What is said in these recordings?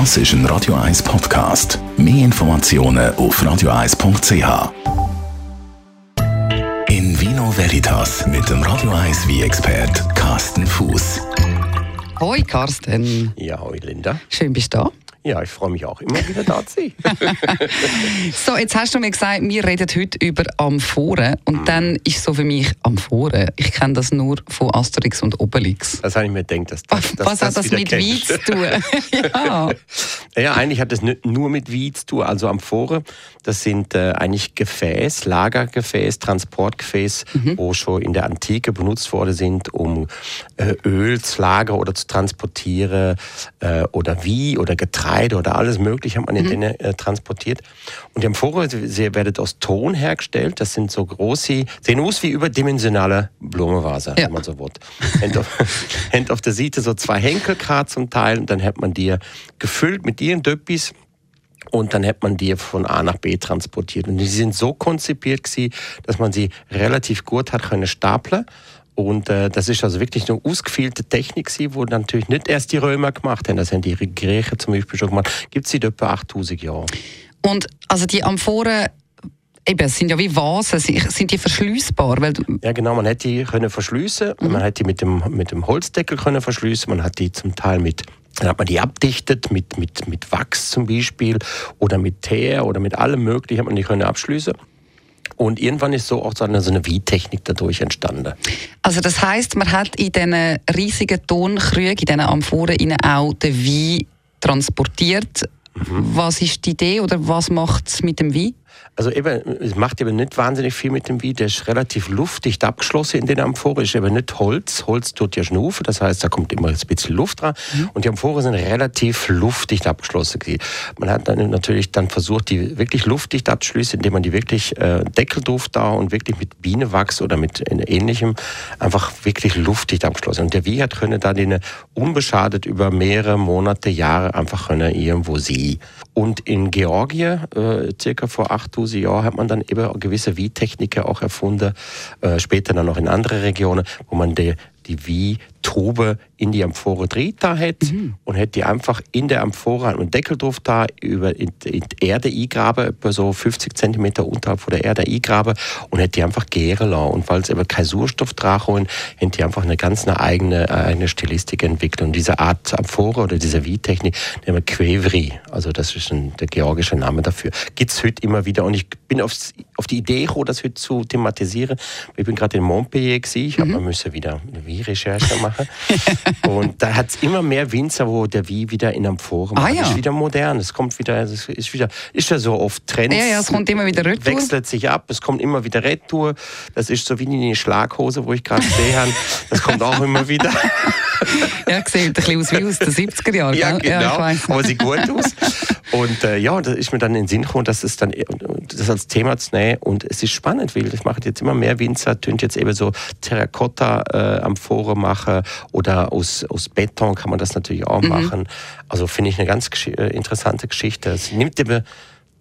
Das ist ein Radio 1 Podcast. Mehr Informationen auf radio1.ch. In Vino Veritas mit dem Radio 1 wie expert Carsten Fuß. Hoi Carsten. Ja, hoi Linda. Schön bist du da. Ja, ich freue mich auch immer wieder da zu sein. so, jetzt hast du mir gesagt, wir reden heute über Amphoren. Und mm. dann ist so für mich Amphoren. Ich kenne das nur von Asterix und Obelix. Das habe ich mir gedacht. Dass, dass, dass, Was hat das, das mit Wein zu tun? ja. ja, eigentlich hat das nur mit Wein zu tun. Also Amphoren, das sind äh, eigentlich Gefäß, Lagergefäß, Transportgefäß, mhm. wo schon in der Antike benutzt worden sind, um äh, Öl zu lagern oder zu transportieren äh, oder wie oder Getreide Getreide oder alles Mögliche hat man in mhm. denen äh, transportiert. Und die Amphoren, sie werden aus Ton hergestellt. Das sind so große, sehen aus wie überdimensionale Blumenvase, ja. wenn man so will. Hängt auf, der Seite so zwei Henkelgrad zum Teil und dann hat man die gefüllt mit ihren Döppis. Und dann hat man die von A nach B transportiert. Und die sind so konzipiert gewesen, dass man sie relativ gut hat können stapeln und äh, das ist also wirklich eine ausgefeilte Technik, wo natürlich nicht erst die Römer gemacht haben, das haben die Griechen zum Beispiel schon gemacht. Gibt es seit etwa 8000 Jahren. Und also die Amphoren Eben, sind ja wie Vasen, sind die verschließbar? ja, genau, man hätte die können verschließen, mhm. man hätte die mit dem, mit dem Holzdeckel können verschließen, man hat die zum Teil mit dann hat man die abdichtet mit, mit, mit Wachs zum Beispiel oder mit Teer oder mit allem Möglichen hat man die können abschließen. Und irgendwann ist so auch so eine, so eine Wie-Technik dadurch entstanden. Also das heißt, man hat in diesen riesigen Tonkrügen, in diesen Amphoren auch den Wein transportiert. Mhm. Was ist die Idee oder was macht es mit dem Wein? Also eben, es macht eben nicht wahnsinnig viel mit dem Wein. Der ist relativ luftdicht abgeschlossen in den Amphoren. Ist eben nicht Holz. Holz tut ja Schnufe, das heißt, da kommt immer ein bisschen Luft dran. Mhm. Und die Amphoren sind relativ luftdicht abgeschlossen. Man hat dann natürlich dann versucht, die wirklich luftdicht abzuschließen, indem man die wirklich äh, Deckel drauf da und wirklich mit Bienenwachs oder mit ähnlichem einfach wirklich luftdicht abgeschlossen. Und der Wein hat können da den unbeschadet über mehrere Monate, Jahre einfach können irgendwo sie. Und in Georgien, äh, circa vor 8000 Jahren, hat man dann eben gewisse Wie-Techniken auch erfunden, äh, später dann noch in andere Regionen, wo man die, die Wie-Trube in die Amphore dreht da hat mhm. und hätte die einfach in der Amphore einen Deckel drauf da über in, in die Erde eingraben, etwa so 50 cm unterhalb von der Erde eingraben und hätte die einfach gären lassen. Und weil es eben kein Sauerstoff dran hätte die einfach eine ganz eine eigene, eigene Stilistik entwickelt. Und diese Art Amphore oder diese Wie-Technik nennen wir Quevri. Also das ist ein, der georgische Name dafür. Gibt es heute immer wieder. Und ich bin aufs, auf die Idee gekommen, das heute zu thematisieren. Ich bin gerade in Montpellier gewesen. Ich mhm. habe wieder eine Wie-Recherche machen. Und da hat es immer mehr Winzer, wo der Wie wieder in einem Forum ah, ja. ist wieder modern. Es kommt wieder, es ist wieder, ist ja so oft Trends. Ja, ja, es kommt immer wieder retour. Wechselt sich ab, es kommt immer wieder retour. Das ist so wie eine Schlaghose, wo ich gerade sehe. Das kommt auch immer wieder. ja, sieht ein bisschen aus wie aus den 70er Jahren. Ja, genau. Ja, aber sieht gut aus. Und äh, ja, da ist mir dann in den Sinn gekommen, das ist dann das als Thema zu nehmen. Und es ist spannend, weil das machen jetzt immer mehr Winzer, tun jetzt eben so Terrakotta äh, am Forum machen oder aus, aus Beton kann man das natürlich auch mhm. machen. Also finde ich eine ganz äh, interessante Geschichte. Es nimmt eben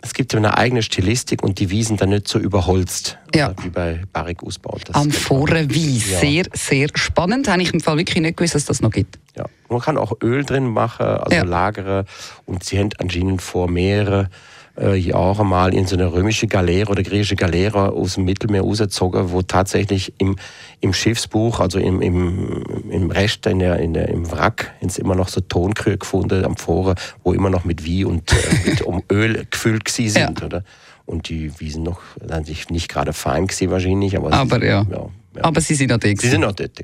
es gibt eine eigene Stilistik und die Wiesen dann nicht so überholzt, ja. Äh, wie bei Barrik ausbaut. Amphore Wies, ja. sehr, sehr spannend. Habe ich im Fall wirklich nicht gewusst, dass das noch gibt. Ja, man kann auch Öl drin machen, also ja. lagere und sie haben anscheinend vor mehrere äh, Jahre mal in so eine römische Galeere oder griechische Galeere aus dem Mittelmeer rausgezogen, wo tatsächlich im, im Schiffsbuch, also im, im, im Rest, in der, in der, im Wrack, ist immer noch so Tonkrüge gefunden am Foren, wo immer noch mit Wie und äh, mit um Öl gefüllt sind, ja. oder? Und die Wiesen noch, dann sich nicht gerade fein gewesen wahrscheinlich, aber, aber sie, ja. ja. Ja. Aber sie sind noch dort. Sie sind noch dort.